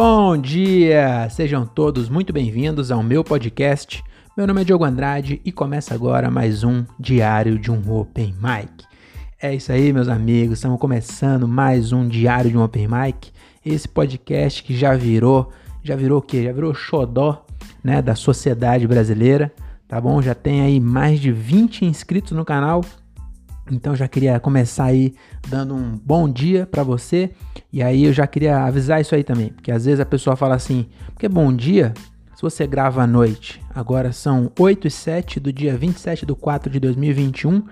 Bom dia! Sejam todos muito bem-vindos ao meu podcast. Meu nome é Diogo Andrade e começa agora mais um Diário de um Open Mic. É isso aí, meus amigos, estamos começando mais um Diário de um Open Mic. Esse podcast que já virou, já virou o quê? Já virou xodó, né, da sociedade brasileira, tá bom? Já tem aí mais de 20 inscritos no canal então já queria começar aí dando um bom dia para você. E aí eu já queria avisar isso aí também, porque às vezes a pessoa fala assim: "Porque bom dia, se você grava à noite". Agora são 8 e 7 do dia 27 de 4 de 2021.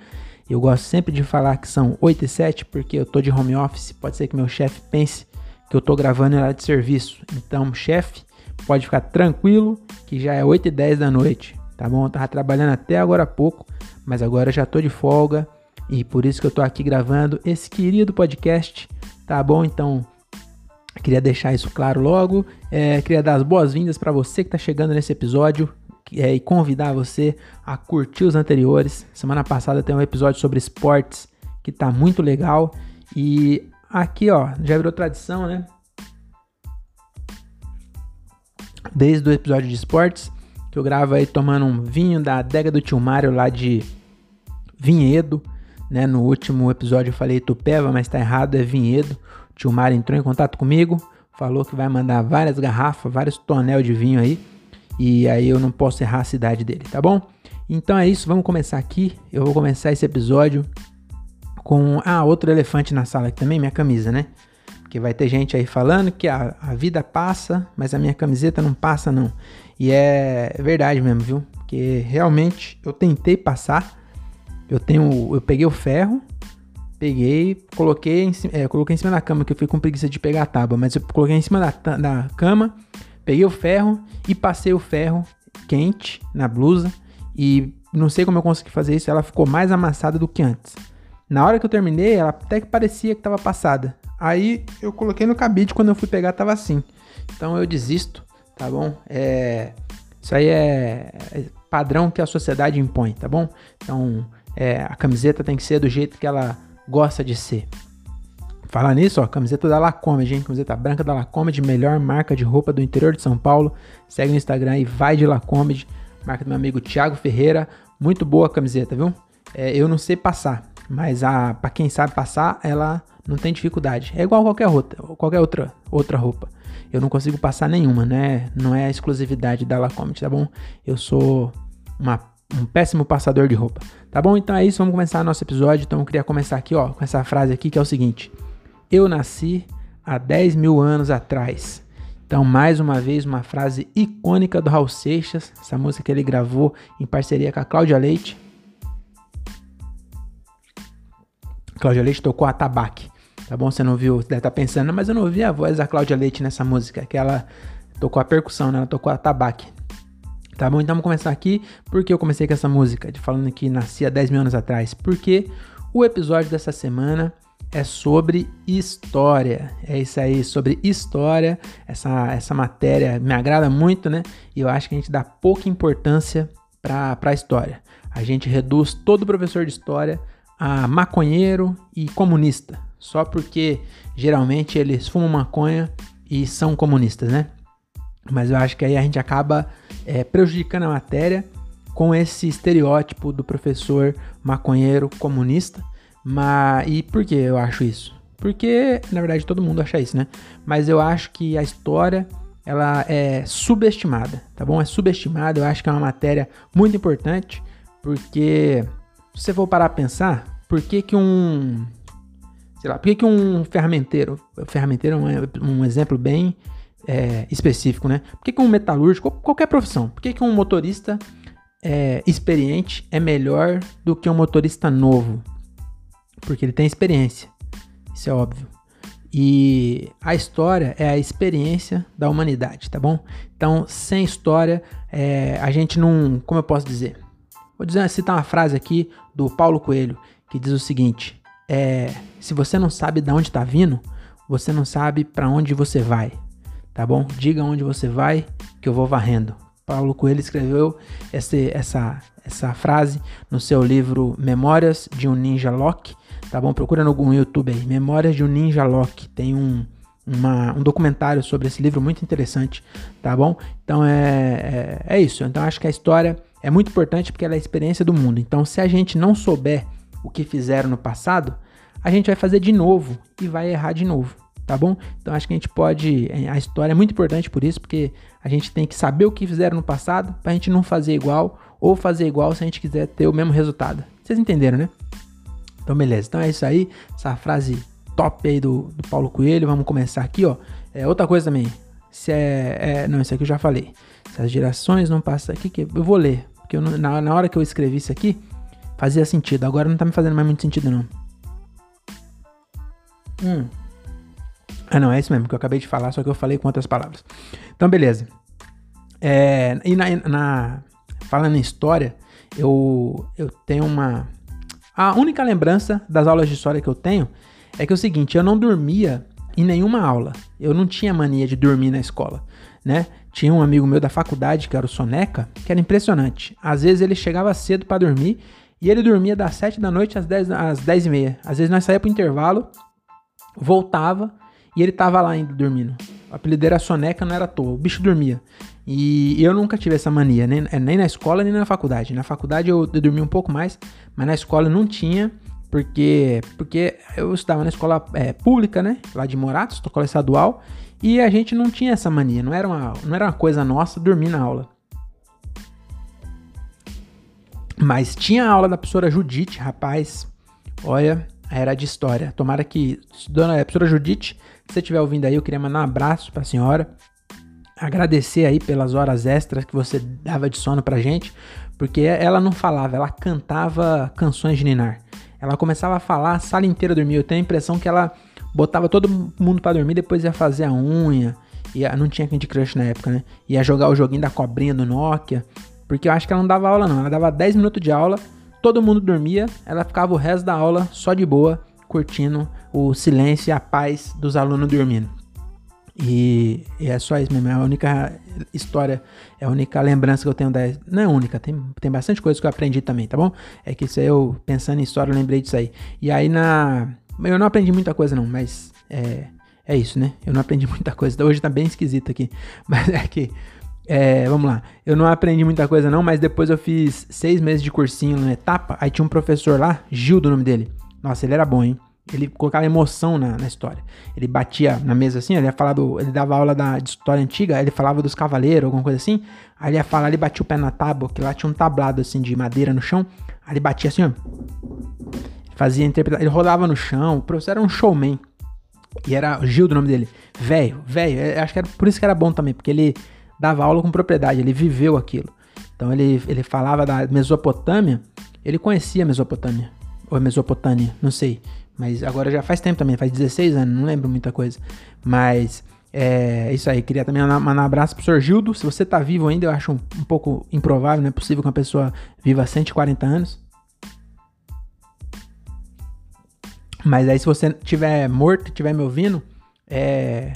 Eu gosto sempre de falar que são 8 e 7 porque eu tô de home office, pode ser que meu chefe pense que eu tô gravando em hora de serviço. Então, chefe, pode ficar tranquilo que já é 8 e 10 da noite, tá bom? Eu tava trabalhando até agora há pouco, mas agora já tô de folga e por isso que eu tô aqui gravando esse querido podcast, tá bom? Então, queria deixar isso claro logo. É, queria dar as boas-vindas para você que tá chegando nesse episódio é, e convidar você a curtir os anteriores. Semana passada tem um episódio sobre esportes que tá muito legal. E aqui, ó, já virou tradição, né? Desde o episódio de esportes, que eu gravo aí tomando um vinho da adega do tio Mário lá de Vinhedo. Né? No último episódio eu falei Tupéva, mas tá errado, é Vinhedo. O tio Mário entrou em contato comigo, falou que vai mandar várias garrafas, vários tonel de vinho aí. E aí eu não posso errar a cidade dele, tá bom? Então é isso, vamos começar aqui. Eu vou começar esse episódio com. Ah, outro elefante na sala aqui também, minha camisa, né? Porque vai ter gente aí falando que a, a vida passa, mas a minha camiseta não passa, não. E é verdade mesmo, viu? Porque realmente eu tentei passar, eu tenho. Eu peguei o ferro, peguei, coloquei em, é, coloquei em cima da cama, que eu fui com preguiça de pegar a tábua, mas eu coloquei em cima da, da cama, peguei o ferro e passei o ferro quente na blusa. E não sei como eu consegui fazer isso, ela ficou mais amassada do que antes. Na hora que eu terminei, ela até que parecia que estava passada. Aí eu coloquei no cabide, quando eu fui pegar tava assim. Então eu desisto, tá bom? É, isso aí é, é padrão que a sociedade impõe, tá bom? Então é, a camiseta tem que ser do jeito que ela gosta de ser. Falar nisso, ó, camiseta da Lacomedy, hein? Camiseta branca da Lacomedy, melhor marca de roupa do interior de São Paulo. Segue no Instagram e vai de Lacomedy, marca do meu amigo Thiago Ferreira. Muito boa a camiseta, viu? É, eu não sei passar, mas a para quem sabe passar, ela não tem dificuldade. É igual qualquer outra, qualquer outra, outra roupa. Eu não consigo passar nenhuma, né? Não é exclusividade da Lacomedy, tá bom? Eu sou uma um péssimo passador de roupa. Tá bom? Então é isso, vamos começar nosso episódio. Então eu queria começar aqui, ó, com essa frase aqui que é o seguinte: Eu nasci há 10 mil anos atrás. Então, mais uma vez, uma frase icônica do Raul Seixas, essa música que ele gravou em parceria com a Cláudia Leite. Cláudia Leite tocou a tabaque. Tá bom? Você não viu, deve estar tá pensando, mas eu não ouvi a voz da Cláudia Leite nessa música, que ela tocou a percussão, né? Ela tocou a tabaque. Tá bom? Então vamos começar aqui. Porque eu comecei com essa música, de falando que nasci há 10 mil anos atrás? Porque o episódio dessa semana é sobre história. É isso aí, sobre história. Essa, essa matéria me agrada muito, né? E eu acho que a gente dá pouca importância para a história. A gente reduz todo professor de história a maconheiro e comunista. Só porque geralmente eles fumam maconha e são comunistas, né? Mas eu acho que aí a gente acaba é, prejudicando a matéria com esse estereótipo do professor maconheiro comunista. Mas, e por que eu acho isso? Porque, na verdade, todo mundo acha isso, né? Mas eu acho que a história ela é subestimada, tá bom? É subestimada, eu acho que é uma matéria muito importante, porque se você for parar a pensar, por que que um, sei lá, por que que um ferramenteiro, ferramenteiro é um, um exemplo bem é, específico, né? Por que, que um metalúrgico, qualquer profissão, por que, que um motorista é, experiente é melhor do que um motorista novo? Porque ele tem experiência, isso é óbvio. E a história é a experiência da humanidade, tá bom? Então, sem história, é, a gente não. Como eu posso dizer? Vou dizer, citar uma frase aqui do Paulo Coelho, que diz o seguinte: é, se você não sabe de onde está vindo, você não sabe para onde você vai tá bom? Diga onde você vai, que eu vou varrendo. Paulo Coelho escreveu esse, essa, essa frase no seu livro Memórias de um Ninja Loki, tá bom? Procura no YouTube aí, Memórias de um Ninja Loki. Tem um, uma, um documentário sobre esse livro muito interessante, tá bom? Então é, é, é isso. Então acho que a história é muito importante porque ela é a experiência do mundo. Então se a gente não souber o que fizeram no passado, a gente vai fazer de novo e vai errar de novo, tá bom? Então acho que a gente pode. É, a história é muito importante por isso, porque a gente tem que saber o que fizeram no passado pra gente não fazer igual ou fazer igual se a gente quiser ter o mesmo resultado. Vocês entenderam, né? Então, beleza. Então é isso aí. Essa frase top aí do, do Paulo Coelho. Vamos começar aqui, ó. É, outra coisa também. Se é, é, Não, isso aqui eu já falei. Se as gerações não passam aqui, que eu vou ler. Porque eu, na, na hora que eu escrevi isso aqui, fazia sentido. Agora não tá me fazendo mais muito sentido, não. Hum. Ah, não, é isso mesmo que eu acabei de falar, só que eu falei com outras palavras. Então, beleza. É, e na, na, falando em história, eu, eu tenho uma. A única lembrança das aulas de história que eu tenho é que é o seguinte, eu não dormia em nenhuma aula. Eu não tinha mania de dormir na escola, né? Tinha um amigo meu da faculdade, que era o Soneca, que era impressionante. Às vezes ele chegava cedo para dormir e ele dormia das 7 da noite às 10, às 10 e meia. Às vezes nós saía pro intervalo, voltava e ele tava lá ainda dormindo. O apelido era Soneca, não era à toa. O bicho dormia. E eu nunca tive essa mania, nem, nem na escola, nem na faculdade. Na faculdade eu, eu dormia um pouco mais, mas na escola não tinha. Porque, porque eu estava na escola é, pública, né? Lá de Moratos, escola estadual. E a gente não tinha essa mania. Não era uma, não era uma coisa nossa dormir na aula. Mas tinha a aula da professora Judite, rapaz. Olha, era de história. Tomara que, dona é, professora Judite, se você estiver ouvindo aí, eu queria mandar um abraço para a senhora. Agradecer aí pelas horas extras que você dava de sono pra gente. Porque ela não falava, ela cantava canções de Ninar. Ela começava a falar, a sala inteira dormia. Eu tenho a impressão que ela botava todo mundo para dormir, depois ia fazer a unha. Ia, não tinha Candy Crush na época, né? Ia jogar o joguinho da cobrinha do Nokia. Porque eu acho que ela não dava aula, não. Ela dava 10 minutos de aula, todo mundo dormia, ela ficava o resto da aula só de boa, curtindo o silêncio e a paz dos alunos dormindo. E, e, é só isso mesmo, é a única história, é a única lembrança que eu tenho da. Não é única, tem, tem bastante coisa que eu aprendi também, tá bom? É que isso aí eu, pensando em história, eu lembrei disso aí. E aí na. Eu não aprendi muita coisa, não, mas é, é isso, né? Eu não aprendi muita coisa. Hoje tá bem esquisito aqui. Mas é que. É, vamos lá. Eu não aprendi muita coisa, não, mas depois eu fiz seis meses de cursinho na etapa. Aí tinha um professor lá, Gil, do nome dele. Nossa, ele era bom, hein? ele colocava emoção na, na, história. Ele batia na mesa assim, ele ia falar do, ele dava aula da, de história antiga, ele falava dos cavaleiros, alguma coisa assim. Aí ele ia falar, ele batia o pé na tábua, que lá tinha um tablado assim de madeira no chão. Aí ele batia assim, ó. Fazia interpretação, ele rodava no chão, o professor era um showman. E era Gil do nome dele. Velho, velho, acho que era por isso que era bom também, porque ele dava aula com propriedade, ele viveu aquilo. Então ele, ele falava da Mesopotâmia, ele conhecia a Mesopotâmia, ou a Mesopotâmia, não sei. Mas agora já faz tempo também, faz 16 anos, não lembro muita coisa. Mas é isso aí, queria também mandar um abraço pro Sr. Gildo. Se você tá vivo ainda, eu acho um, um pouco improvável, não é possível que uma pessoa viva 140 anos. Mas aí se você tiver morto, tiver me ouvindo, é,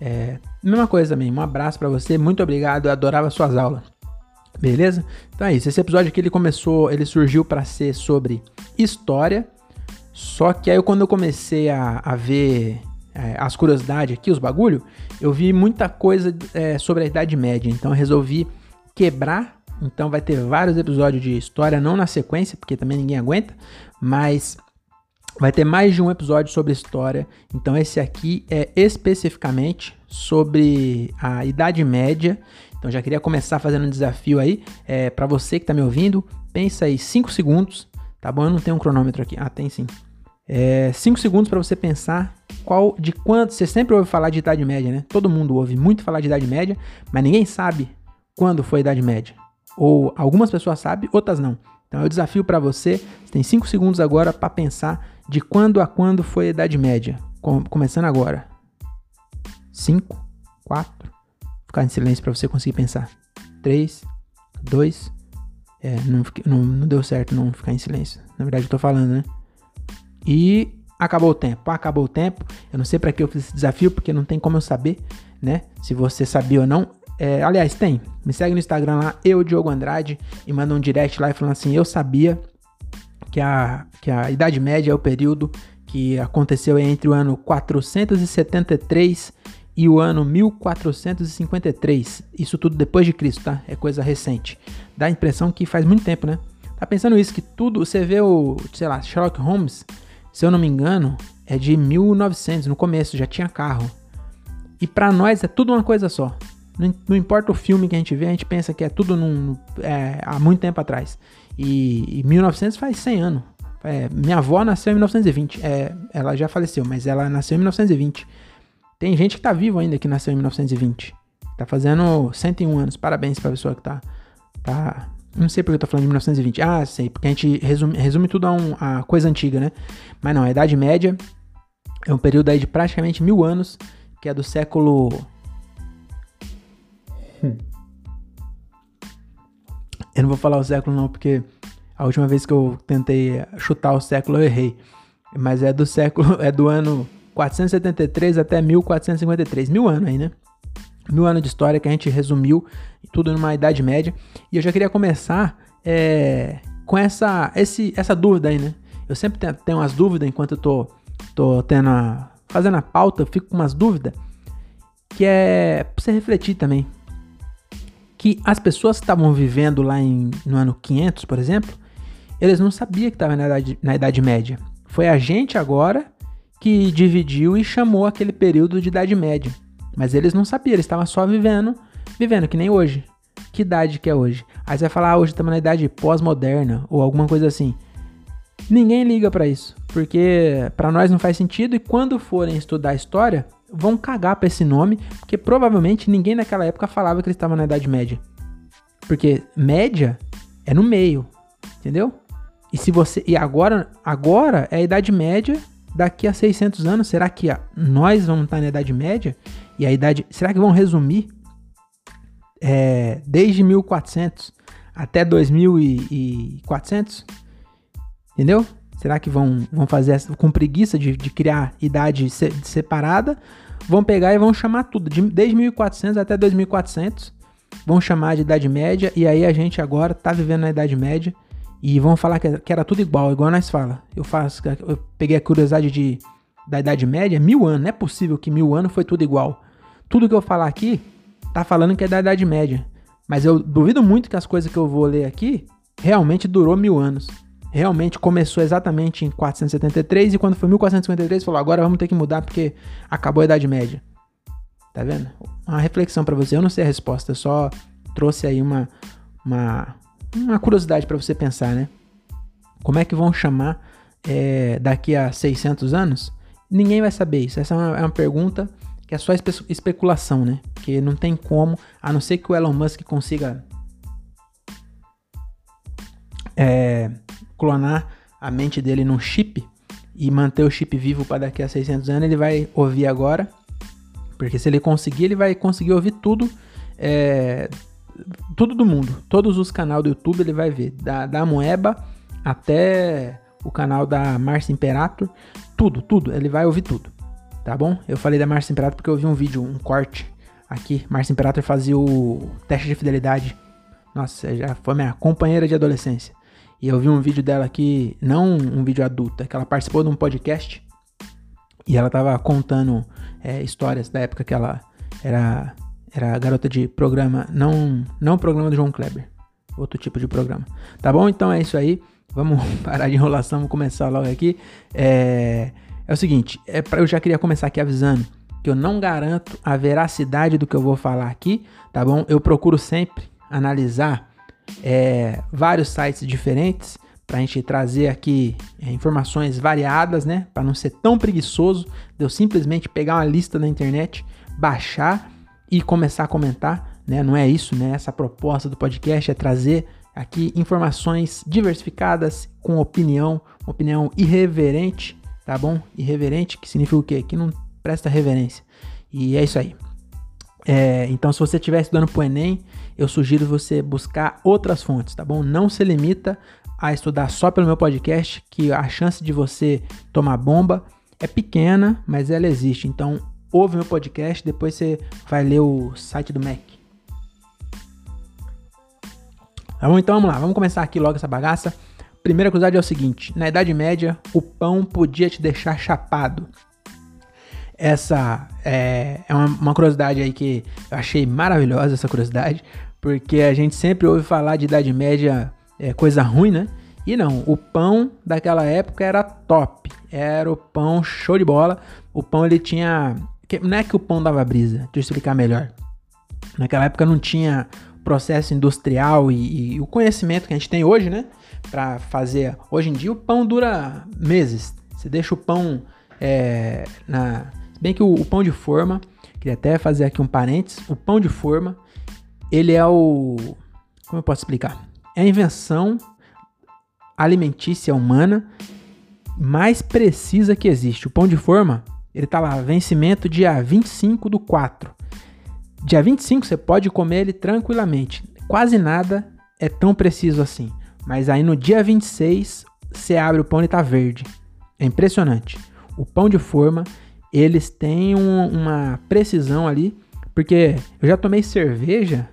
é mesma coisa também. Um abraço para você, muito obrigado, eu adorava suas aulas. Beleza? Então é isso. Esse episódio aqui ele começou, ele surgiu para ser sobre história só que aí quando eu comecei a, a ver é, as curiosidades aqui, os bagulho, eu vi muita coisa é, sobre a Idade Média. Então eu resolvi quebrar. Então vai ter vários episódios de história, não na sequência, porque também ninguém aguenta, mas vai ter mais de um episódio sobre história. Então esse aqui é especificamente sobre a Idade Média. Então já queria começar fazendo um desafio aí é, para você que está me ouvindo. Pensa aí 5 segundos, tá bom? Eu não tenho um cronômetro aqui. Ah, tem sim. 5 é, segundos para você pensar qual de quanto você sempre ouve falar de Idade Média, né? Todo mundo ouve muito falar de Idade Média, mas ninguém sabe quando foi a Idade Média. Ou algumas pessoas sabem, outras não. Então eu desafio para você, você tem 5 segundos agora para pensar de quando a quando foi a Idade Média. Com, começando agora. 5, 4, ficar em silêncio para você conseguir pensar. 3, 2, é, não, não, não deu certo não ficar em silêncio. Na verdade eu tô falando, né? E acabou o tempo. Acabou o tempo. Eu não sei para que eu fiz esse desafio, porque não tem como eu saber, né? Se você sabia ou não. É, aliás, tem. Me segue no Instagram lá, eu, Diogo Andrade, e manda um direct lá falando assim: eu sabia que a, que a Idade Média é o período que aconteceu entre o ano 473 e o ano 1453. Isso tudo depois de Cristo, tá? É coisa recente. Dá a impressão que faz muito tempo, né? Tá pensando isso, que tudo. Você vê o, sei lá, Sherlock Holmes, se eu não me engano, é de 1900, no começo, já tinha carro. E para nós é tudo uma coisa só. Não, não, importa o filme que a gente vê, a gente pensa que é tudo num, é, há muito tempo atrás. E, e 1900 faz 100 anos. É, minha avó nasceu em 1920. É, ela já faleceu, mas ela nasceu em 1920. Tem gente que tá vivo ainda que nasceu em 1920. Tá fazendo 101 anos. Parabéns pra pessoa que tá. tá não sei porque eu tô falando de 1920. Ah, sei, porque a gente resume, resume tudo a, um, a coisa antiga, né? Mas não, a Idade Média é um período aí de praticamente mil anos, que é do século. Eu não vou falar o século, não, porque a última vez que eu tentei chutar o século eu errei. Mas é do século, é do ano 473 até 1453. Mil anos aí, né? Mil anos de história que a gente resumiu tudo numa Idade Média. E eu já queria começar é, com essa, esse, essa dúvida aí, né? Eu sempre tenho, umas dúvidas enquanto eu tô, tô tendo a, fazendo a pauta, eu fico com umas dúvidas. Que é pra você refletir também. Que as pessoas que estavam vivendo lá em, no ano 500, por exemplo, eles não sabiam que estavam na idade, na idade Média. Foi a gente agora que dividiu e chamou aquele período de Idade Média. Mas eles não sabiam, eles estavam só vivendo, vivendo que nem hoje. Que idade que é hoje? Aí você vai falar, ah, hoje estamos na idade pós-moderna ou alguma coisa assim. Ninguém liga para isso, porque para nós não faz sentido e quando forem estudar história, vão cagar para esse nome, porque provavelmente ninguém naquela época falava que eles estavam na idade média. Porque média é no meio, entendeu? E se você e agora, agora é a idade média daqui a 600 anos, será que nós vamos estar na idade média? E a idade, será que vão resumir é, desde 1400 até 2400? Entendeu? Será que vão, vão fazer essa, com preguiça de, de criar idade se, separada? Vão pegar e vão chamar tudo, de, desde 1400 até 2400. Vão chamar de Idade Média, e aí a gente agora tá vivendo na Idade Média e vão falar que, que era tudo igual, igual nós fala. Eu faço, eu peguei a curiosidade de, da Idade Média, mil anos. Não é possível que mil anos foi tudo igual. Tudo que eu falar aqui tá falando que é da Idade Média. Mas eu duvido muito que as coisas que eu vou ler aqui realmente durou mil anos. Realmente começou exatamente em 473 e quando foi 1453 falou agora vamos ter que mudar porque acabou a Idade Média. Tá vendo? Uma reflexão para você. Eu não sei a resposta, eu só trouxe aí uma, uma, uma curiosidade para você pensar, né? Como é que vão chamar é, daqui a 600 anos? Ninguém vai saber isso. Essa é uma, é uma pergunta que é só espe especulação, né? Porque não tem como, a não ser que o Elon Musk consiga é, clonar a mente dele num chip e manter o chip vivo para daqui a 600 anos, ele vai ouvir agora. Porque se ele conseguir, ele vai conseguir ouvir tudo é, tudo do mundo, todos os canais do YouTube ele vai ver, da, da Moeba até o canal da Márcia Imperator, tudo, tudo, ele vai ouvir tudo, tá bom? Eu falei da Márcia Imperator porque eu vi um vídeo, um corte aqui, Márcia Imperator fazia o teste de fidelidade, nossa, já foi minha companheira de adolescência, e eu vi um vídeo dela aqui, não um vídeo adulto, é que ela participou de um podcast, e ela tava contando é, histórias da época que ela era era garota de programa, não, não programa do João Kleber. Outro tipo de programa. Tá bom? Então é isso aí. Vamos parar de enrolação, vamos começar logo aqui. É, é o seguinte, é pra, eu já queria começar aqui avisando que eu não garanto a veracidade do que eu vou falar aqui, tá bom? Eu procuro sempre analisar é, vários sites diferentes para a gente trazer aqui é, informações variadas, né? Para não ser tão preguiçoso de eu simplesmente pegar uma lista na internet, baixar e começar a comentar, né? Não é isso, né? Essa proposta do podcast é trazer aqui informações diversificadas com opinião, opinião irreverente, tá bom? Irreverente, que significa o quê? Que não presta reverência. E é isso aí. É, então, se você estiver estudando para o Enem, eu sugiro você buscar outras fontes, tá bom? Não se limita a estudar só pelo meu podcast, que a chance de você tomar bomba é pequena, mas ela existe. Então, ouve meu podcast, depois você vai ler o site do Mac. Tá bom? Então vamos lá, vamos começar aqui logo essa bagaça. primeira curiosidade é o seguinte: na Idade Média, o pão podia te deixar chapado. Essa é, é uma, uma curiosidade aí que eu achei maravilhosa, essa curiosidade, porque a gente sempre ouve falar de Idade Média é, coisa ruim, né? E não, o pão daquela época era top. Era o pão show de bola. O pão ele tinha. Não é que o pão dava brisa, deixa eu explicar melhor. Naquela época não tinha processo industrial e, e o conhecimento que a gente tem hoje, né? Para fazer. Hoje em dia o pão dura meses. Você deixa o pão é, na. Bem que o, o pão de forma, queria até fazer aqui um parênteses. O pão de forma, ele é o. Como eu posso explicar? É a invenção alimentícia humana mais precisa que existe. O pão de forma, ele tá lá, vencimento dia 25 do 4. Dia 25 você pode comer ele tranquilamente. Quase nada é tão preciso assim. Mas aí no dia 26 você abre o pão e tá verde. É impressionante. O pão de forma, eles têm um, uma precisão ali, porque eu já tomei cerveja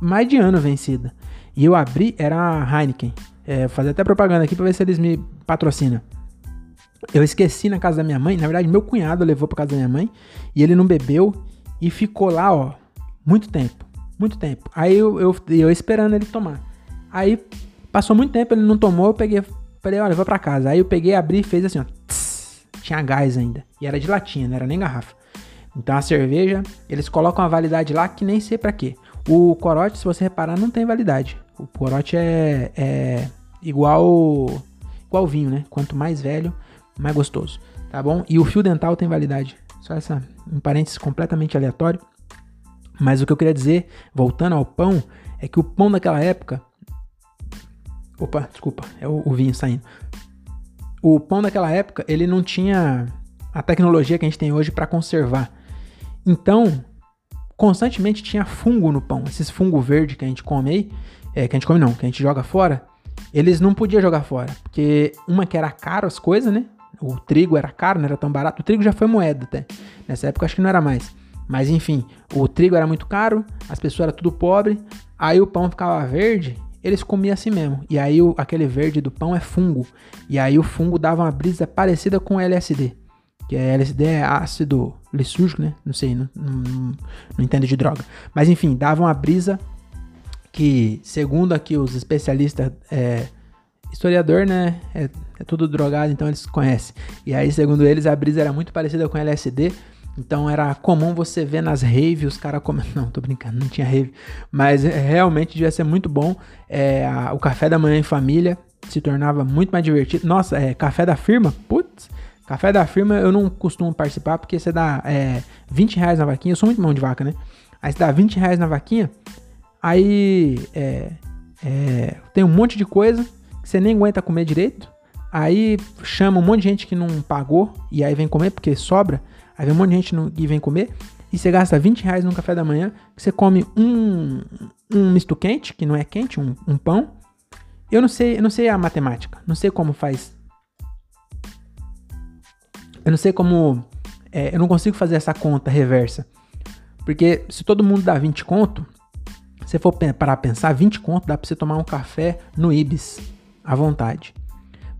mais de ano vencida. E eu abri, era a Heineken. É, fazer até propaganda aqui pra ver se eles me patrocinam. Eu esqueci na casa da minha mãe, na verdade, meu cunhado levou pra casa da minha mãe e ele não bebeu e ficou lá, ó, muito tempo. Muito tempo. Aí eu, eu, eu esperando ele tomar. Aí passou muito tempo, ele não tomou, eu peguei, falei, olha, vou pra casa. Aí eu peguei, abri e fez assim, ó. Tss, tinha gás ainda. E era de latinha, não era nem garrafa. Então a cerveja, eles colocam a validade lá que nem sei para quê. O corote, se você reparar, não tem validade. O corote é, é igual igual vinho, né? Quanto mais velho, mais gostoso, tá bom? E o fio dental tem validade. Só essa um parênteses completamente aleatório. Mas o que eu queria dizer, voltando ao pão, é que o pão daquela época. Opa, desculpa, é o, o vinho saindo. O pão daquela época, ele não tinha a tecnologia que a gente tem hoje para conservar. Então, constantemente tinha fungo no pão. Esses fungo verde que a gente come aí, é, que a gente come não, que a gente joga fora, eles não podiam jogar fora. Porque uma que era caro as coisas, né? O trigo era caro, não era tão barato. O trigo já foi moeda até. Nessa época acho que não era mais. Mas enfim, o trigo era muito caro, as pessoas eram tudo pobre, aí o pão ficava verde, eles comiam assim mesmo. E aí o, aquele verde do pão é fungo. E aí o fungo dava uma brisa parecida com LSD. Que é LSD é ácido lisúrgico, né? Não sei, não, não, não entendo de droga. Mas enfim, dava uma brisa que, segundo aqui os especialistas, é, historiador, né? É, é, tudo drogado, então eles conhecem. E aí, segundo eles, a brisa era muito parecida com LSD. Então era comum você ver nas raves os caras comendo. Não, tô brincando, não tinha rave. Mas é, realmente devia ser muito bom. É, a, o café da manhã em família se tornava muito mais divertido. Nossa, é, café da firma? Putz, café da firma eu não costumo participar porque você dá é, 20 reais na vaquinha. Eu sou muito mão de vaca, né? Aí você dá 20 reais na vaquinha, Aí é, é, tem um monte de coisa que você nem aguenta comer direito. Aí chama um monte de gente que não pagou e aí vem comer porque sobra. Aí vem um monte de gente que vem comer. E você gasta 20 reais no café da manhã. Você come um, um misto quente, que não é quente, um, um pão. Eu não sei, eu não sei a matemática. Não sei como faz. Eu não sei como. É, eu não consigo fazer essa conta reversa. Porque se todo mundo dá 20 conto, se for para pensar, 20 conto dá para você tomar um café no Ibis, à vontade.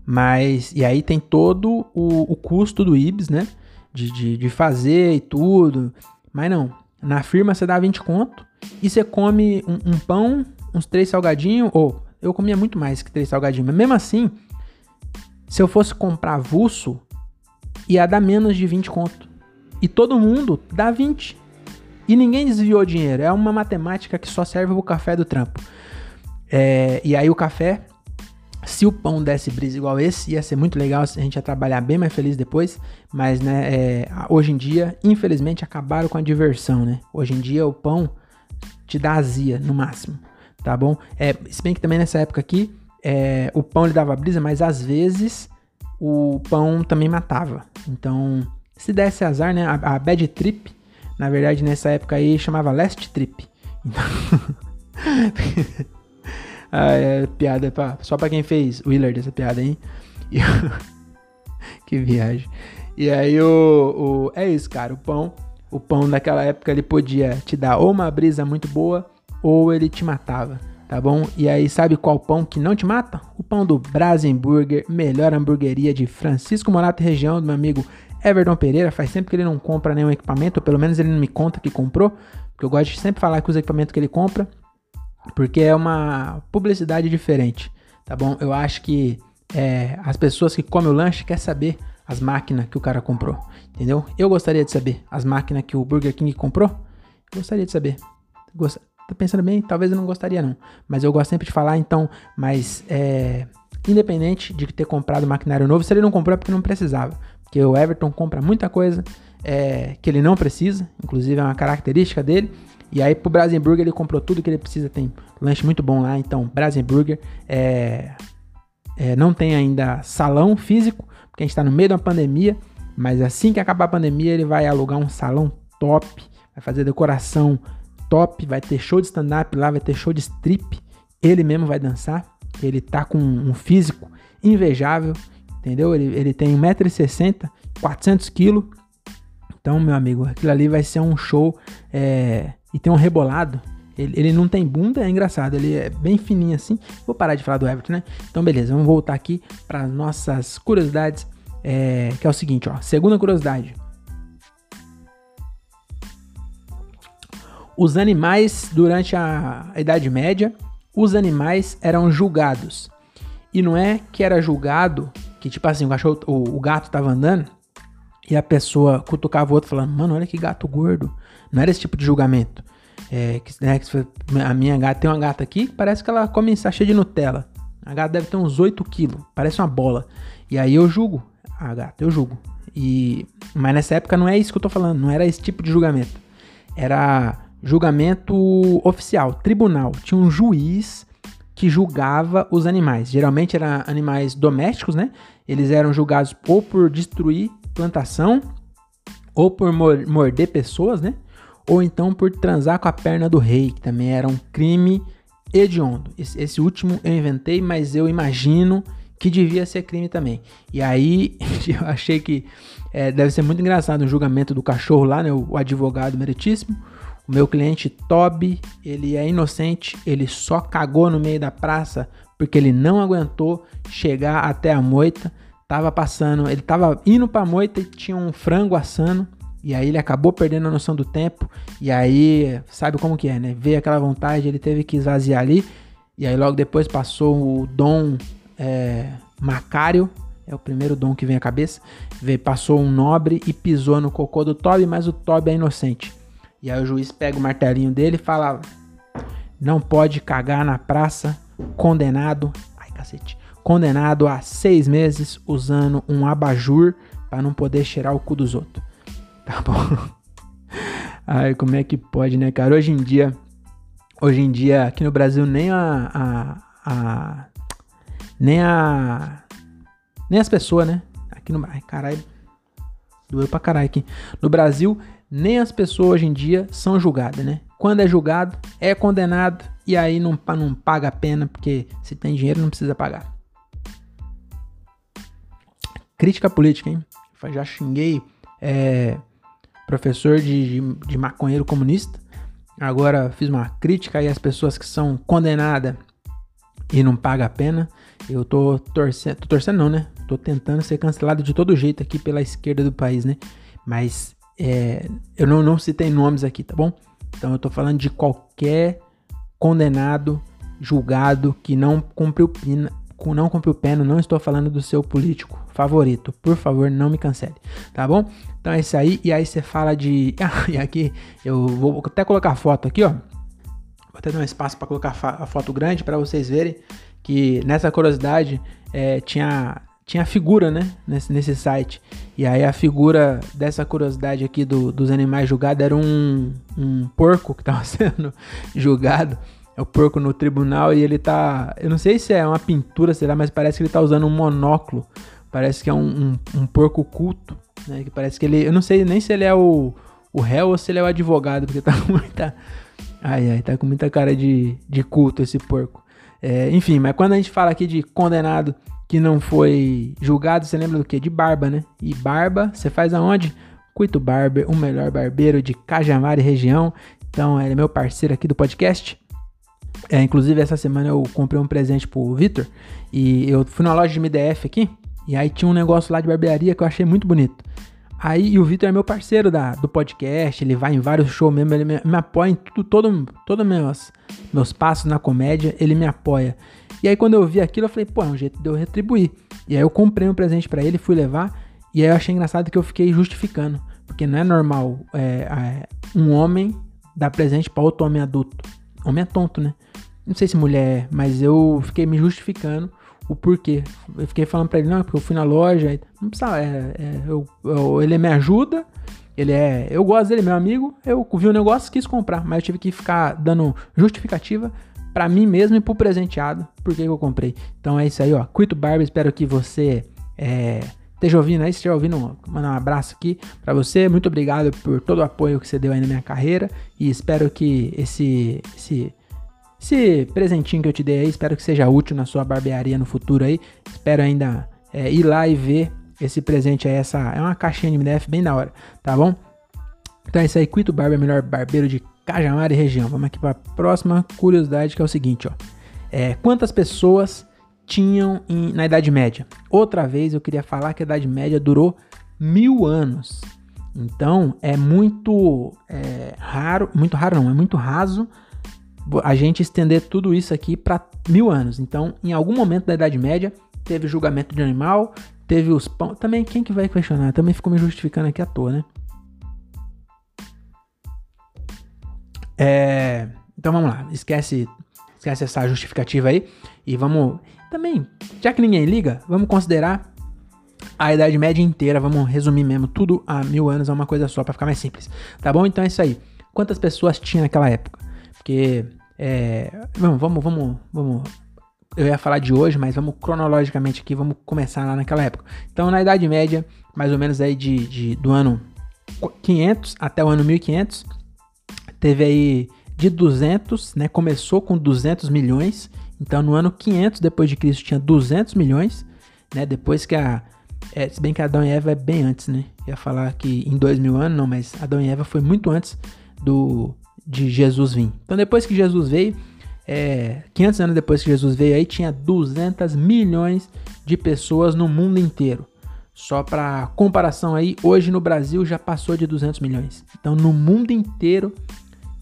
Mas, e aí tem todo o, o custo do Ibis, né? De, de, de, fazer e tudo. Mas não, na firma você dá 20 conto e você come um, um pão, uns três salgadinhos, ou eu comia muito mais que três salgadinhos, mas mesmo assim, se eu fosse comprar avulso, ia dar menos de 20 conto. E todo mundo dá 20. E ninguém desviou dinheiro. É uma matemática que só serve pro café do trampo. É, e aí o café, se o pão desse brisa igual esse, ia ser muito legal, a gente ia trabalhar bem mais feliz depois. Mas, né, é, hoje em dia, infelizmente, acabaram com a diversão, né? Hoje em dia o pão te dá azia, no máximo, tá bom? É, se bem que também nessa época aqui, é, o pão ele dava brisa, mas às vezes o pão também matava. Então, se desse azar, né, a, a bad trip na verdade, nessa época aí chamava Last Trip. Então... ah, é piada pra, só pra quem fez Willard essa piada. E... que viagem. E aí o, o, É isso, cara. O pão. O pão naquela época ele podia te dar ou uma brisa muito boa ou ele te matava. tá bom? E aí, sabe qual pão que não te mata? O pão do Brasenburger, melhor hamburgueria de Francisco Morato região, do meu amigo Everton Pereira. Faz tempo que ele não compra nenhum equipamento, ou pelo menos ele não me conta que comprou, porque eu gosto de sempre falar que os equipamentos que ele compra, porque é uma publicidade diferente, tá bom? Eu acho que é, as pessoas que comem o lanche querem saber as máquinas que o cara comprou, entendeu? Eu gostaria de saber as máquinas que o Burger King comprou. Gostaria de saber. Gost... Tá pensando bem? Talvez eu não gostaria não, mas eu gosto sempre de falar, então, mas é, independente de ter comprado maquinário novo, se ele não comprou é porque não precisava, porque o Everton compra muita coisa é, que ele não precisa, inclusive é uma característica dele. E aí pro Brasenburger ele comprou tudo que ele precisa, tem lanche muito bom lá, então Brasenburger é, é, não tem ainda salão físico, porque a gente está no meio da pandemia, mas assim que acabar a pandemia ele vai alugar um salão top, vai fazer decoração top, vai ter show de stand-up lá, vai ter show de strip, ele mesmo vai dançar, ele tá com um físico invejável, entendeu? Ele, ele tem 1,60m, 400kg, então, meu amigo, aquilo ali vai ser um show é, e tem um rebolado. Ele, ele, não tem bunda, é engraçado. Ele é bem fininho assim. Vou parar de falar do Everton, né? Então, beleza, vamos voltar aqui para nossas curiosidades. É, que é o seguinte, ó. Segunda curiosidade. Os animais, durante a, Idade Média, os animais eram julgados. E não é que era julgado, que tipo assim, o, cachorro, o, o gato tava andando, e a pessoa cutucava o outro falando, mano, olha que gato gordo. Não era esse tipo de julgamento. É, que, né, que a minha gata tem uma gata aqui parece que ela come sachê de Nutella. A gata deve ter uns 8 quilos, parece uma bola. E aí eu julgo a gata, eu julgo. E, mas nessa época não é isso que eu tô falando, não era esse tipo de julgamento. Era julgamento oficial, tribunal. Tinha um juiz que julgava os animais. Geralmente eram animais domésticos, né? Eles eram julgados ou por destruir plantação, ou por morder pessoas, né? Ou então por transar com a perna do rei, que também era um crime hediondo. Esse, esse último eu inventei, mas eu imagino que devia ser crime também. E aí eu achei que é, deve ser muito engraçado o julgamento do cachorro lá, né? O, advogado meritíssimo. O meu cliente Toby, ele é inocente, ele só cagou no meio da praça porque ele não aguentou chegar até a moita tava passando, ele tava indo pra moita e tinha um frango assando. E aí ele acabou perdendo a noção do tempo. E aí, sabe como que é, né? Veio aquela vontade, ele teve que esvaziar ali. E aí logo depois passou o Dom é, Macário. É o primeiro dom que vem à cabeça. Veio, passou um nobre e pisou no cocô do Toby, mas o Toby é inocente. E aí o juiz pega o martelinho dele e fala: Não pode cagar na praça, condenado. Ai, cacete condenado a seis meses usando um abajur para não poder cheirar o cu dos outros. Tá bom? Ai, como é que pode, né, cara? Hoje em dia, hoje em dia, aqui no Brasil, nem a, a, a nem a, nem as pessoas, né? Aqui no, ai, caralho, doeu pra caralho aqui. No Brasil, nem as pessoas hoje em dia são julgadas, né? Quando é julgado, é condenado e aí não, não paga a pena, porque se tem dinheiro não precisa pagar. Crítica política, hein? Já xinguei é, professor de, de, de, maconheiro comunista. Agora fiz uma crítica aí às pessoas que são condenadas e não pagam a pena. Eu tô torcendo, tô torcendo não, né? Tô tentando ser cancelado de todo jeito aqui pela esquerda do país, né? Mas é, eu não, não citei nomes aqui, tá bom? Então eu tô falando de qualquer condenado, julgado que não cumpriu pena, não cumpriu pena, não estou falando do seu político favorito. Por favor, não me cancele, tá bom? Então é isso aí. E aí você fala de. Ah, e aqui eu vou até colocar a foto aqui, ó. Vou até dar um espaço para colocar a foto grande para vocês verem que nessa curiosidade é, tinha tinha figura, né, nesse, nesse site. E aí a figura dessa curiosidade aqui do, dos animais julgados era um, um porco que estava sendo julgado. É o porco no tribunal e ele tá. Eu não sei se é uma pintura, sei lá, mas parece que ele tá usando um monóculo Parece que é um, um, um porco culto, né? Que parece que ele. Eu não sei nem se ele é o, o réu ou se ele é o advogado, porque tá com muita. Ai, ai, tá com muita cara de, de culto esse porco. É, enfim, mas quando a gente fala aqui de condenado que não foi julgado, você lembra do que? De barba, né? E barba, você faz aonde? Cuito Barber, o melhor barbeiro de Cajamar e região. Então, ele é meu parceiro aqui do podcast. É, inclusive, essa semana eu comprei um presente pro Vitor. E eu fui na loja de MDF aqui. E aí tinha um negócio lá de barbearia que eu achei muito bonito. Aí o Vitor é meu parceiro da, do podcast, ele vai em vários shows mesmo, ele me, me apoia em tudo, todo, todo meus, meus passos na comédia, ele me apoia. E aí quando eu vi aquilo, eu falei, pô, é um jeito de eu retribuir. E aí eu comprei um presente para ele, fui levar, e aí eu achei engraçado que eu fiquei justificando. Porque não é normal é, é, um homem dar presente para outro homem adulto. Homem é tonto, né? Não sei se mulher é, mas eu fiquei me justificando o porquê. Eu fiquei falando pra ele, não, porque eu fui na loja. Não precisa, é, é, eu, eu, ele me ajuda, ele é. Eu gosto dele, meu amigo. Eu vi o um negócio quis comprar, mas eu tive que ficar dando justificativa para mim mesmo e pro presenteado, porque eu comprei. Então é isso aí, ó. Quito Barba, espero que você é, esteja ouvindo aí, esteja ouvindo, mandar um abraço aqui para você. Muito obrigado por todo o apoio que você deu aí na minha carreira e espero que esse esse esse presentinho que eu te dei aí, espero que seja útil na sua barbearia no futuro aí. Espero ainda é, ir lá e ver esse presente aí. Essa é uma caixinha de MDF bem da hora, tá bom? Então é isso aí. Quito Barber, melhor barbeiro de Cajamar e região. Vamos aqui para a próxima curiosidade que é o seguinte, ó. É, quantas pessoas tinham em, na Idade Média? Outra vez eu queria falar que a Idade Média durou mil anos. Então é muito é, raro, muito raro não, é muito raso a gente estender tudo isso aqui para mil anos. Então, em algum momento da Idade Média, teve julgamento de animal, teve os pão. Também, quem que vai questionar? Também ficou me justificando aqui à toa, né? É, então vamos lá, esquece, esquece essa justificativa aí e vamos também, já que ninguém liga, vamos considerar a Idade Média inteira, vamos resumir mesmo tudo a mil anos é uma coisa só para ficar mais simples, tá bom? Então é isso aí. Quantas pessoas tinha naquela época? Porque. É, vamos, vamos, vamos, vamos. Eu ia falar de hoje, mas vamos cronologicamente aqui, vamos começar lá naquela época. Então, na Idade Média, mais ou menos aí de, de do ano 500 até o ano 1500, teve aí de 200, né? Começou com 200 milhões. Então, no ano 500 depois de Cristo tinha 200 milhões, né? Depois que a é, se bem que Adão e Eva é bem antes, né? ia falar que em dois mil anos, não, mas Adão e Eva foi muito antes do de Jesus vir. Então, depois que Jesus veio, é, 500 anos depois que Jesus veio, aí tinha 200 milhões de pessoas no mundo inteiro. Só para comparação aí, hoje no Brasil já passou de 200 milhões. Então, no mundo inteiro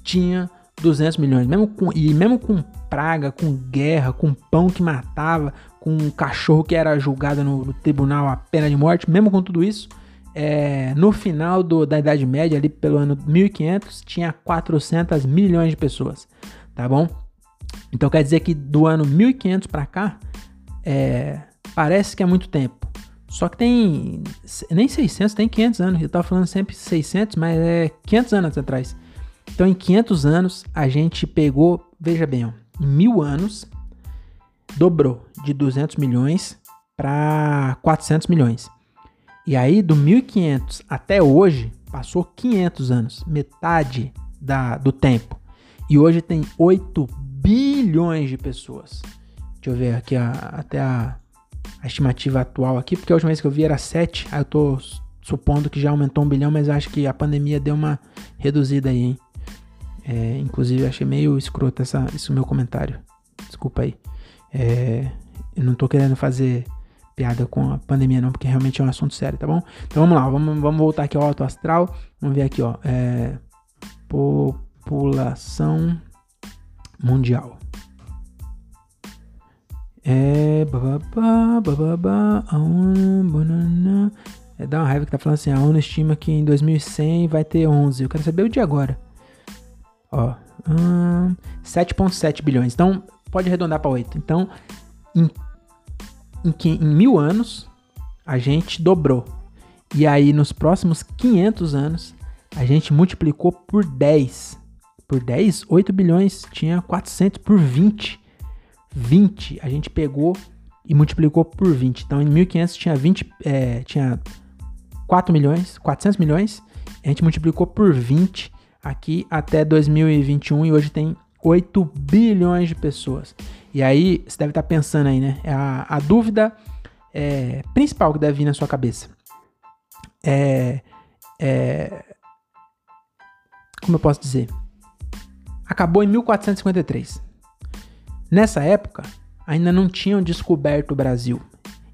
tinha 200 milhões. Mesmo com, e mesmo com praga, com guerra, com pão que matava, com um cachorro que era julgado no, no tribunal a pena de morte, mesmo com tudo isso, é, no final do, da Idade Média, ali pelo ano 1500, tinha 400 milhões de pessoas, tá bom? Então quer dizer que do ano 1500 para cá, é, parece que é muito tempo. Só que tem nem 600, tem 500 anos. Eu tava falando sempre 600, mas é 500 anos atrás. Então em 500 anos a gente pegou, veja bem, ó, em mil anos dobrou de 200 milhões para 400 milhões. E aí, do 1500 até hoje, passou 500 anos, metade da, do tempo. E hoje tem 8 bilhões de pessoas. Deixa eu ver aqui a, até a, a, estimativa atual aqui, porque a última vez que eu vi era 7. Aí eu tô supondo que já aumentou um bilhão, mas acho que a pandemia deu uma reduzida aí, hein? É, inclusive, achei meio escroto essa, esse meu comentário. Desculpa aí. É, eu não tô querendo fazer piada com a pandemia, não, porque realmente é um assunto sério, tá bom? Então vamos lá, vamos, vamos voltar aqui ao alto astral. Vamos ver aqui, ó. É, população mundial. É. A. É, dá uma raiva que tá falando assim: a ONU estima que em 2100 vai ter 11. Eu quero saber o de agora. Ó. Hum, 7,7 bilhões. Então, pode arredondar para 8. Então, em em, que, em mil anos, a gente dobrou. E aí, nos próximos 500 anos, a gente multiplicou por 10. Por 10, 8 bilhões, tinha 400 por 20. 20, a gente pegou e multiplicou por 20. Então, em 1500 tinha 20, é, tinha 4 milhões, 400 milhões. A gente multiplicou por 20 aqui até 2021 e hoje tem 8 bilhões de pessoas. E aí, você deve estar pensando aí, né? A, a dúvida é, principal que deve vir na sua cabeça é, é. Como eu posso dizer? Acabou em 1453. Nessa época, ainda não tinham descoberto o Brasil.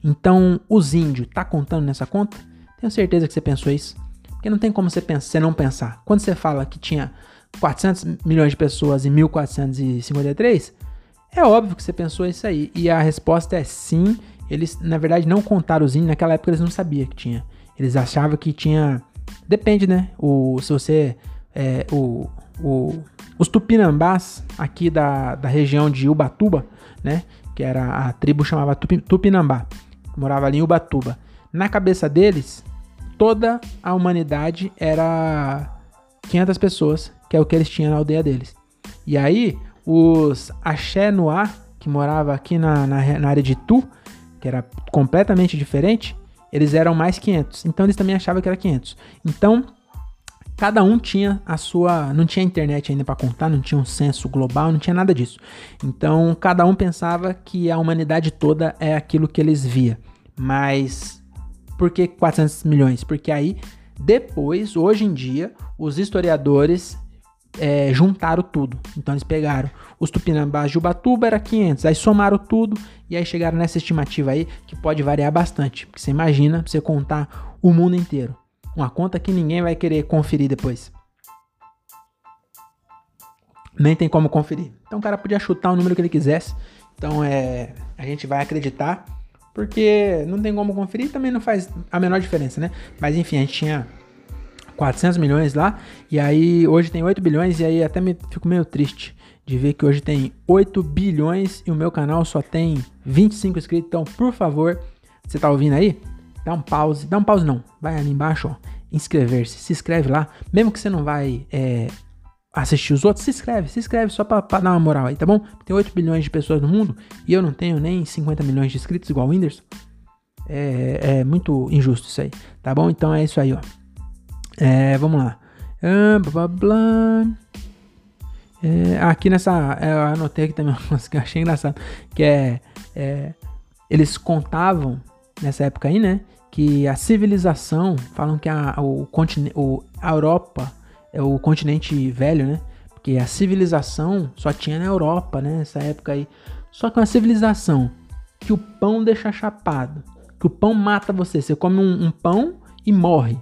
Então, os índios, tá contando nessa conta? Tenho certeza que você pensou isso. Porque não tem como você, pensar, você não pensar. Quando você fala que tinha 400 milhões de pessoas em 1453, é óbvio que você pensou isso aí. E a resposta é sim. Eles, na verdade, não contaram os índios. Naquela época eles não sabiam que tinha. Eles achavam que tinha. Depende, né? O, se você. É, o, o, os tupinambás aqui da, da região de Ubatuba, né? Que era a tribo chamava Tupinambá. Morava ali em Ubatuba. Na cabeça deles, toda a humanidade era 500 pessoas, que é o que eles tinham na aldeia deles. E aí, os Axé Noá, que morava aqui na, na, na área de Tu, que era completamente diferente, eles eram mais 500. Então eles também achavam que era 500. Então, cada um tinha a sua, não tinha internet ainda para contar, não tinha um censo global, não tinha nada disso. Então, cada um pensava que a humanidade toda é aquilo que eles via. Mas por que 400 milhões? Porque aí depois, hoje em dia, os historiadores é, juntaram tudo. Então eles pegaram os tupinambás de Ubatuba era 500, aí somaram tudo e aí chegaram nessa estimativa aí que pode variar bastante. Porque você imagina você contar o mundo inteiro. Uma conta que ninguém vai querer conferir depois. Nem tem como conferir. Então o cara podia chutar o número que ele quisesse. Então é, a gente vai acreditar porque não tem como conferir também não faz a menor diferença, né? Mas enfim, a gente tinha 400 milhões lá, e aí hoje tem 8 bilhões, e aí até me fico meio triste de ver que hoje tem 8 bilhões e o meu canal só tem 25 inscritos. Então, por favor, você tá ouvindo aí? Dá um pause, dá um pause não, vai ali embaixo, ó, inscrever-se, se inscreve lá, mesmo que você não vai é, assistir os outros, se inscreve, se inscreve só pra, pra, dar uma moral aí, tá bom? Tem 8 bilhões de pessoas no mundo e eu não tenho nem 50 milhões de inscritos igual o Whindersson. É, é muito injusto isso aí, tá bom? Então é isso aí, ó. É, vamos lá. Ah, blá, blá, blá. É, aqui nessa. É, eu anotei aqui também uma que eu achei engraçado. Que é, é. Eles contavam nessa época aí, né? Que a civilização. Falam que a, o continente, a Europa é o continente velho, né? Porque a civilização só tinha na Europa, né? Nessa época aí. Só que uma civilização que o pão deixa chapado. Que o pão mata você. Você come um, um pão e morre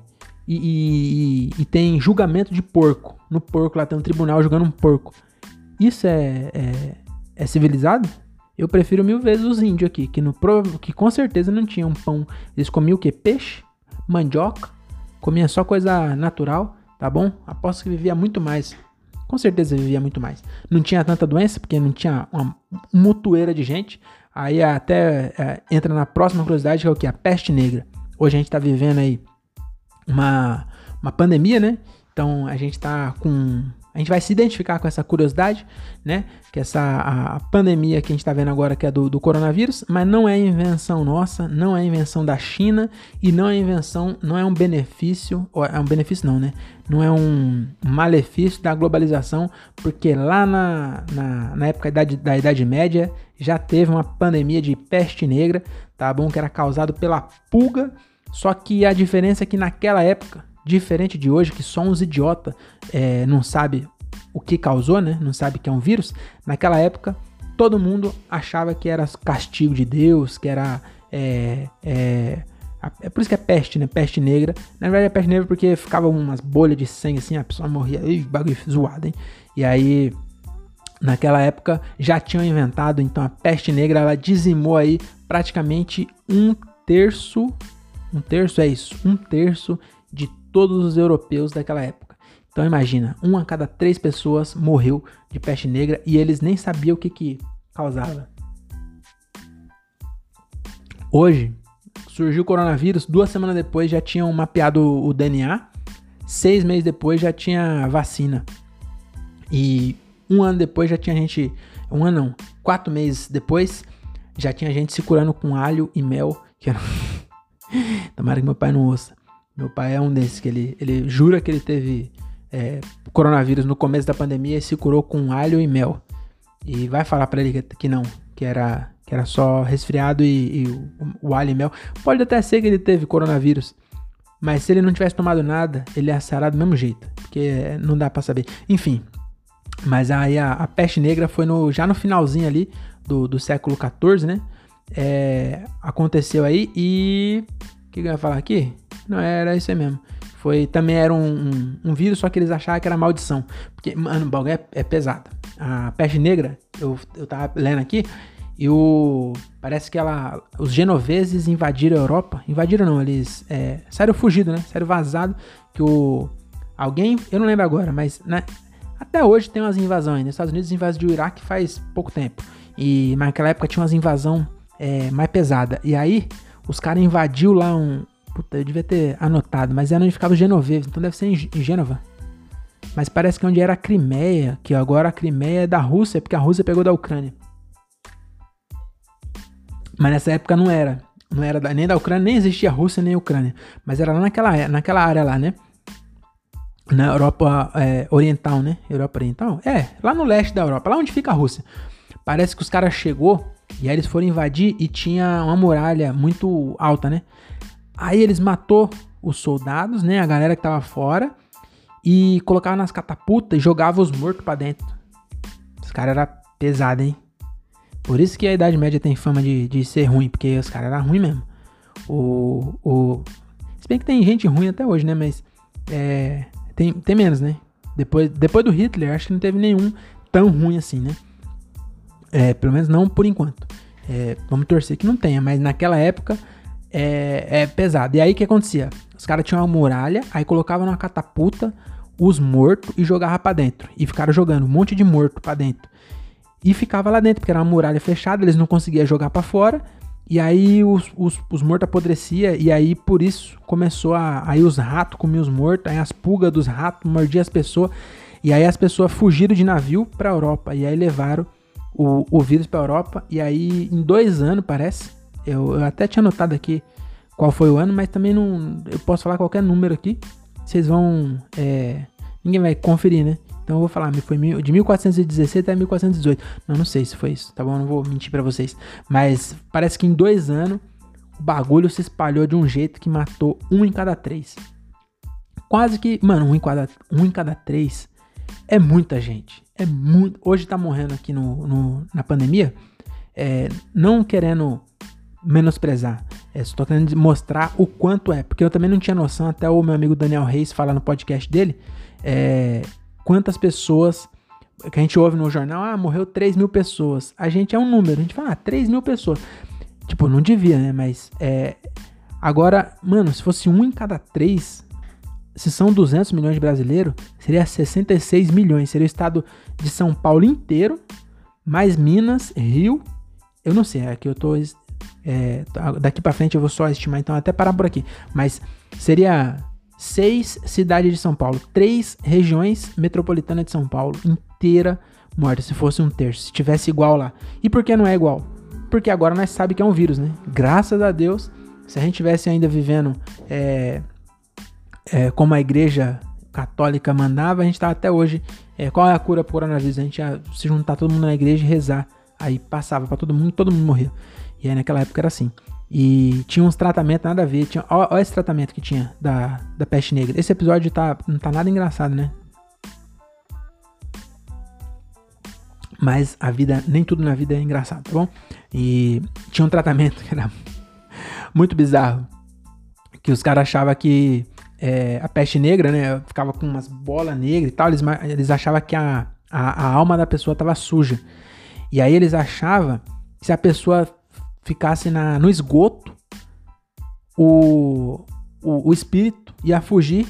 e, e, e, tem julgamento de porco. No porco lá tem um tribunal jogando um porco. Isso é, é, é civilizado? Eu prefiro mil vezes os índios aqui, que, no, que com certeza não tinham pão. Eles comiam o que? Peixe, mandioca, comia só coisa natural, tá bom? Aposto que vivia muito mais. Com certeza vivia muito mais. Não tinha tanta doença, porque não tinha uma mutueira de gente. Aí até é, entra na próxima curiosidade, que é o que? A peste negra. Hoje a gente tá vivendo aí uma, uma pandemia, né? Então a gente tá com. A gente vai se identificar com essa curiosidade, né? Que essa a pandemia que a gente está vendo agora, que é do, do coronavírus, mas não é invenção nossa, não é invenção da China e não é invenção, não é um benefício, é um benefício não, né? Não é um malefício da globalização, porque lá na, na, na época da idade, da Idade Média já teve uma pandemia de peste negra, tá bom? Que era causado pela pulga só que a diferença é que naquela época, diferente de hoje, que só uns idiota é, não sabe o que causou, né? Não sabe que é um vírus. Naquela época, todo mundo achava que era castigo de Deus, que era é, é, é por isso que é peste, né? Peste negra. Na verdade é peste negra porque ficava umas bolhas de sangue assim, a pessoa morria. Ih, bagulho zoado, hein? E aí, naquela época, já tinham inventado, então a peste negra, ela dizimou aí praticamente um terço um terço é isso, um terço de todos os europeus daquela época. Então imagina, uma a cada três pessoas morreu de peste negra e eles nem sabiam o que, que causava. Hoje, surgiu o coronavírus, duas semanas depois já tinham mapeado o DNA, seis meses depois já tinha vacina. E um ano depois já tinha gente. Um ano não, quatro meses depois já tinha gente se curando com alho e mel, que era. Tomara que meu pai não ouça. Meu pai é um desses que ele, ele jura que ele teve é, coronavírus no começo da pandemia e se curou com alho e mel. E vai falar para ele que, que, não, que era, que era só resfriado e, e o, o, alho e mel. Pode até ser que ele teve coronavírus, mas se ele não tivesse tomado nada, ele ia sarar do mesmo jeito, porque não dá para saber. Enfim, Mas aí a, a, peste negra foi no, já no finalzinho ali do, do século XIV, né? É, aconteceu aí e. O que, eu ia falar aqui? Não, era isso aí mesmo. Foi, também era um, um, um, vírus, só que eles achavam que era maldição. Porque, mano, o bagulho é, é pesado. A peste negra, eu, eu tava lendo aqui, e o. Parece que ela. Os genoveses invadiram a Europa. Invadiram não, eles. É, fugido, né? Saíram vazado. Que o. Alguém. Eu não lembro agora, mas. Né, até hoje tem umas invasões. Nos Estados Unidos invadiu o Iraque faz pouco tempo. E naquela época tinha umas invasão é, mais pesada. E aí, os caras invadiu lá um. Puta, eu devia ter anotado, mas era onde ficava os genoveses. Então deve ser em, em Gênova. Mas parece que onde era a Crimeia, que agora a Crimeia é da Rússia, porque a Rússia pegou da Ucrânia. Mas nessa época não era. Não era da, nem da Ucrânia, nem existia Rússia nem Ucrânia. Mas era lá naquela, naquela área lá, né? Na Europa é, Oriental, né? Europa Oriental? É, lá no leste da Europa, lá onde fica a Rússia. Parece que os caras chegou e aí eles foram invadir e tinha uma muralha muito alta, né? Aí eles matou os soldados, né? A galera que tava fora e colocava nas catapultas e jogava os mortos para dentro. Os caras eram pesados, hein? Por isso que a Idade Média tem fama de, de ser ruim, porque os caras eram ruins mesmo. O, o, se bem que tem gente ruim até hoje, né? Mas é, tem, tem menos, né? Depois, depois do Hitler, acho que não teve nenhum tão ruim assim, né? É, pelo menos não por enquanto. É, vamos torcer que não tenha, mas naquela época é, é pesado. E aí o que acontecia? Os caras tinham uma muralha, aí colocavam numa catapulta os mortos e jogava para dentro. E ficaram jogando um monte de morto para dentro e ficava lá dentro, porque era uma muralha fechada, eles não conseguiam jogar para fora. E aí os, os, os mortos apodrecia e aí por isso começou a. Aí os ratos comiam os mortos, aí as pulgas dos ratos mordiam as pessoas. E aí as pessoas fugiram de navio pra Europa. E aí levaram o, o vírus pra Europa. E aí em dois anos, parece. Eu, eu até tinha anotado aqui qual foi o ano, mas também não. Eu posso falar qualquer número aqui. Vocês vão. É, ninguém vai conferir, né? Então eu vou falar, foi de 1416 até 1418. Não, não sei se foi isso, tá bom? Não vou mentir para vocês. Mas parece que em dois anos o bagulho se espalhou de um jeito que matou um em cada três. Quase que, mano, um em cada, um em cada três é muita gente. É muito. Hoje tá morrendo aqui no, no na pandemia. É, não querendo menosprezar. É, só tô querendo mostrar o quanto é. Porque eu também não tinha noção, até o meu amigo Daniel Reis falar no podcast dele. É, quantas pessoas que a gente ouve no jornal, ah, morreu 3 mil pessoas. A gente é um número, a gente fala, ah, 3 mil pessoas. Tipo, não devia, né? Mas é. Agora, mano, se fosse um em cada três, se são 200 milhões de brasileiros, seria 66 milhões. Seria o estado de São Paulo inteiro, mais Minas, Rio. Eu não sei, aqui eu tô. É, daqui para frente eu vou só estimar, então até parar por aqui. Mas seria seis cidades de São Paulo, três regiões metropolitanas de São Paulo inteira morta, se fosse um terço, se tivesse igual lá. E por que não é igual? Porque agora nós sabemos que é um vírus, né? Graças a Deus, se a gente tivesse ainda vivendo é, é, como a igreja católica mandava, a gente tá até hoje. É, qual é a cura pro coronavírus? A gente ia se juntar todo mundo na igreja e rezar. Aí passava para todo mundo, todo mundo morria. E aí naquela época era assim. E tinha uns tratamentos nada a ver. Tinha, esse tratamento que tinha da, da peste negra. Esse episódio tá, não tá nada engraçado, né? Mas a vida, nem tudo na vida é engraçado, tá bom? E tinha um tratamento que era muito bizarro. Que os caras achavam que é, a peste negra, né? Ficava com umas bolas negras e tal. Eles, eles achavam que a, a, a alma da pessoa tava suja. E aí eles achavam que se a pessoa ficasse na, no esgoto, o, o, o espírito ia fugir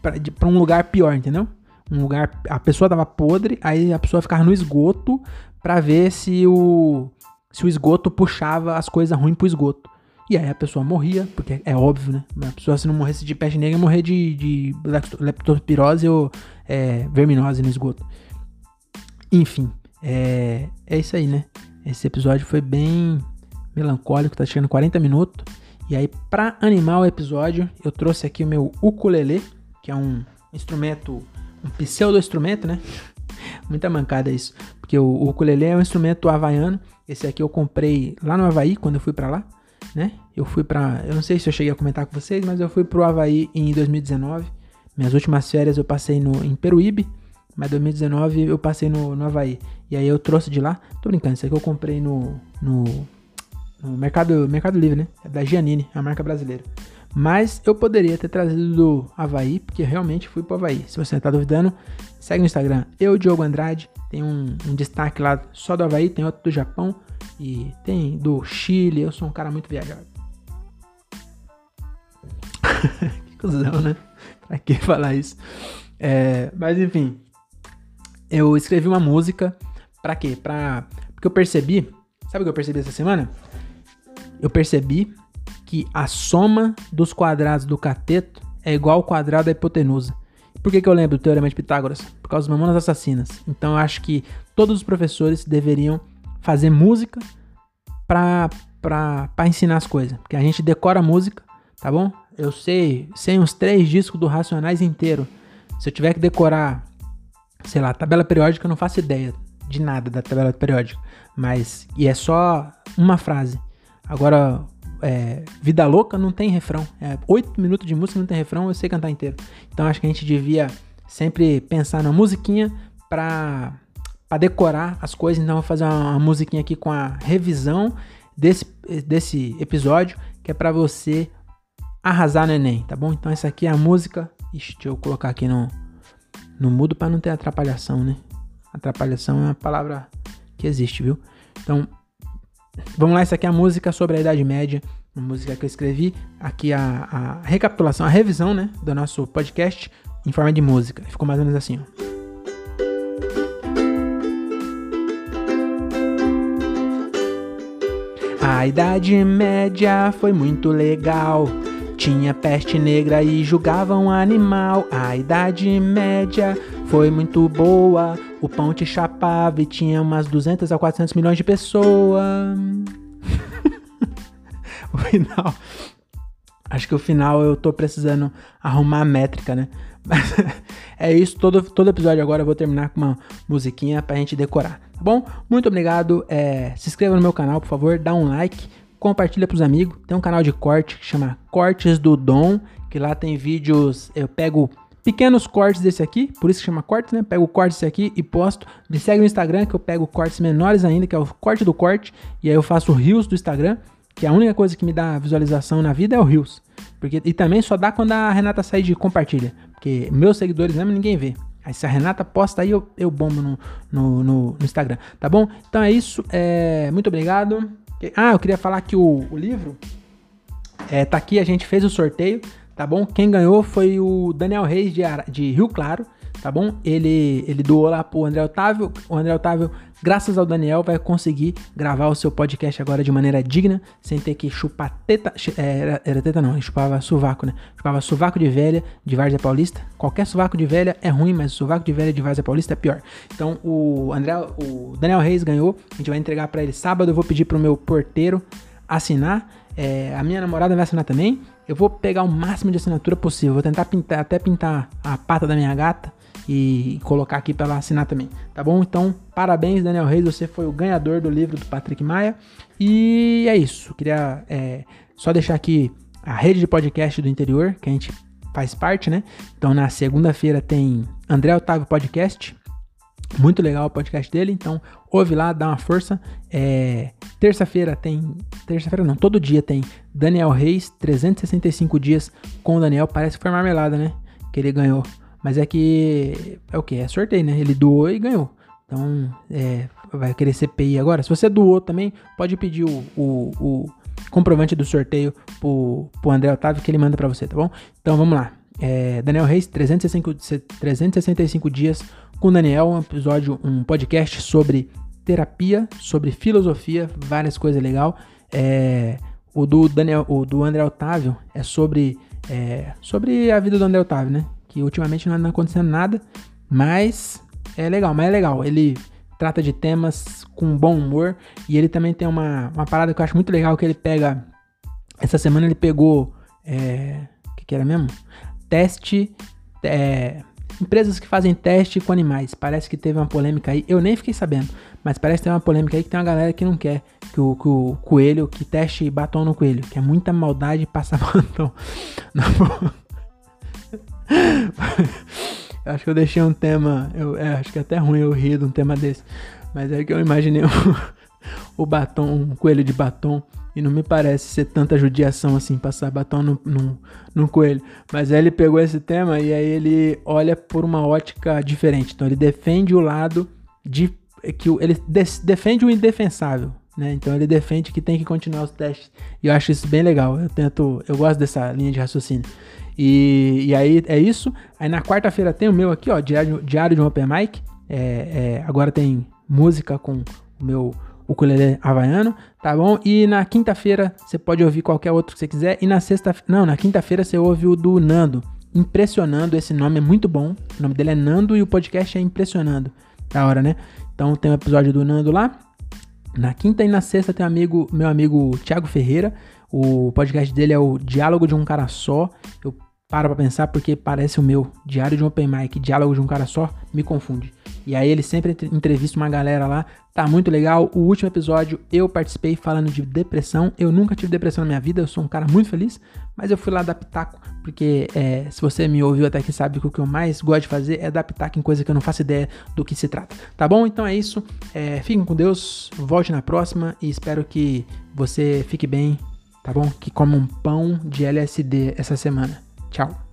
para um lugar pior, entendeu? Um lugar. A pessoa tava podre, aí a pessoa ficava no esgoto para ver se o, se o esgoto puxava as coisas ruins pro esgoto. E aí a pessoa morria, porque é óbvio, né? A pessoa, se não morresse de peste negra, ia morrer de, de leptospirose ou é, verminose no esgoto. Enfim, é, é isso aí, né? Esse episódio foi bem, melancólico, tá chegando 40 minutos. E aí, para animar o episódio, eu trouxe aqui o meu ukulele, que é um instrumento, um pseudo-instrumento, né? Muita mancada isso, porque o, ukulele é um instrumento havaiano. Esse aqui eu comprei lá no Havaí, quando eu fui para lá, né? Eu fui para, eu não sei se eu cheguei a comentar com vocês, mas eu fui pro Havaí em 2019. Minhas últimas férias eu passei no, em Peruíbe, mas 2019 eu passei no, no Havaí. E aí eu trouxe de lá. Tô brincando, isso aqui eu comprei no, no, no Mercado, Mercado Livre, né? É da Giannini, a marca brasileira. Mas eu poderia ter trazido do Havaí, porque realmente fui pro Havaí. Se você tá duvidando, segue no Instagram. Eu, Diogo Andrade. Tem um, um destaque lá só do Havaí, tem outro do Japão e tem do Chile. Eu sou um cara muito viajado. que cuzão, né? Pra que falar isso? É, mas enfim, eu escrevi uma música. Pra quê? Pra. Porque eu percebi. Sabe o que eu percebi essa semana? Eu percebi que a soma dos quadrados do cateto é igual ao quadrado da hipotenusa. Por que, que eu lembro do Teorema de Pitágoras? Por causa das mamonas assassinas. Então eu acho que todos os professores deveriam fazer música pra ensinar as coisas. Porque a gente decora música, tá bom? Eu sei, sei uns três discos do Racionais inteiro. Se eu tiver que decorar, sei lá, tabela periódica, eu não faço ideia de nada da tabela periódica. Mas, e é só uma frase. Agora, é, Vida Louca não tem refrão. É, oito minutos de música não tem refrão, eu sei cantar inteiro. Então acho que a gente devia sempre pensar na musiquinha pra, pra decorar as coisas. Então vou fazer uma, uma musiquinha aqui com a revisão desse, desse episódio, que é para você arrasar no Enem, tá bom? Então essa aqui é a música. Ixi, deixa eu colocar aqui no, no mudo para não ter atrapalhação, né? Atrapalhação é uma palavra que existe, viu? Então, Vamos lá, essa aqui é a música sobre a Idade Média, uma música que eu escrevi. Aqui a, a recapitulação, a revisão, né, do nosso podcast em forma de música. Ficou mais ou menos assim, ó. A Idade Média foi muito legal. Tinha peste negra e julgavam animal. A Idade Média foi muito boa. O pão te chapava e tinha umas 200 a 400 milhões de pessoas. o final. Acho que o final eu tô precisando arrumar a métrica, né? Mas é isso. Todo, todo episódio agora eu vou terminar com uma musiquinha pra gente decorar, tá bom? Muito obrigado. É, se inscreva no meu canal, por favor. Dá um like. Compartilha pros amigos. Tem um canal de corte que chama Cortes do Dom. Que lá tem vídeos. Eu pego pequenos cortes desse aqui, por isso que chama corte, né? Pego o corte desse aqui e posto. Me segue no Instagram que eu pego cortes menores ainda, que é o corte do corte, e aí eu faço rios do Instagram, que a única coisa que me dá visualização na vida é o rios. Porque, e também só dá quando a Renata sai de compartilha, porque meus seguidores mesmo ninguém vê. Aí se a Renata posta aí, eu, eu bombo no, no, no, no Instagram, tá bom? Então é isso, é, muito obrigado. Ah, eu queria falar que o, o livro é, tá aqui, a gente fez o sorteio, tá bom? Quem ganhou foi o Daniel Reis de, de Rio Claro, tá bom? Ele, ele doou lá pro André Otávio. O André Otávio, graças ao Daniel, vai conseguir gravar o seu podcast agora de maneira digna, sem ter que chupar teta. É, era, era teta não, ele chupava sovaco, né? Chupava sovaco de velha de Várzea Paulista. Qualquer sovaco de velha é ruim, mas sovaco de velha de Várzea Paulista é pior. Então o André, o Daniel Reis ganhou. A gente vai entregar para ele sábado. Eu vou pedir pro meu porteiro assinar. É, a minha namorada vai assinar também. Eu vou pegar o máximo de assinatura possível. Vou tentar pintar, até pintar a pata da minha gata e colocar aqui para ela assinar também, tá bom? Então, parabéns, Daniel Reis, você foi o ganhador do livro do Patrick Maia. E é isso. Queria é, só deixar aqui a rede de podcast do interior, que a gente faz parte, né? Então, na segunda-feira tem André Otávio Podcast. Muito legal o podcast dele, então ouve lá, dá uma força. É, terça-feira tem. Terça-feira não, todo dia tem Daniel Reis, 365 dias com o Daniel. Parece que foi marmelada, né? Que ele ganhou. Mas é que. É o que? É sorteio, né? Ele doou e ganhou. Então, é, vai querer CPI agora. Se você doou também, pode pedir o, o, o comprovante do sorteio pro, pro André Otávio que ele manda para você, tá bom? Então vamos lá. É, Daniel Reis, 365, 365 dias com Daniel, um episódio, um podcast sobre terapia, sobre filosofia, várias coisas legal. É, o do Daniel, o do André Otávio é sobre é, sobre a vida do André Otávio, né? Que ultimamente não anda acontecendo nada, mas é legal, mas é legal. Ele trata de temas com bom humor e ele também tem uma, uma parada que eu acho muito legal que ele pega. Essa semana ele pegou. É, o que, que era mesmo? Teste. É, Empresas que fazem teste com animais. Parece que teve uma polêmica aí. Eu nem fiquei sabendo. Mas parece que tem uma polêmica aí que tem uma galera que não quer que o, que o coelho, que teste batom no coelho. Que é muita maldade passar batom. Eu acho que eu deixei um tema. Eu é, acho que é até ruim eu rir de um tema desse. Mas é que eu imaginei o, o batom, um coelho de batom. E não me parece ser tanta judiação assim, passar batom no, coelho. Mas aí ele pegou esse tema e aí ele olha por uma ótica diferente. Então ele defende o lado de. que Ele defende o indefensável. Né? Então ele defende que tem que continuar os testes. E eu acho isso bem legal. Eu tento. Eu gosto dessa linha de raciocínio. E, e aí é isso. Aí na quarta-feira tem o meu aqui, ó, Diário, Diário de um Open Mic. É, é, agora tem música com o meu ukulele havaiano, tá bom? E na quinta-feira você pode ouvir qualquer outro que você quiser. E na sexta, não, na quinta-feira você ouve o do Nando. Impressionando, esse nome é muito bom. O nome dele é Nando e o podcast é Impressionando. Da hora, né? Então tem o um episódio do Nando lá. Na quinta e na sexta tem um amigo, meu amigo Thiago Ferreira. O podcast dele é o Diálogo de um Cara Só. Eu paro pra pensar porque parece o meu. Diário de um Open Mic, Diálogo de um Cara Só, me confunde. E aí ele sempre entrevista uma galera lá. Tá muito legal. O último episódio eu participei falando de depressão. Eu nunca tive depressão na minha vida, eu sou um cara muito feliz. Mas eu fui lá dar pitaco, porque é, se você me ouviu até aqui sabe que o que eu mais gosto de fazer é dar pitaco em coisa que eu não faço ideia do que se trata. Tá bom? Então é isso. É, fiquem com Deus, volte na próxima e espero que você fique bem, tá bom? Que coma um pão de LSD essa semana. Tchau.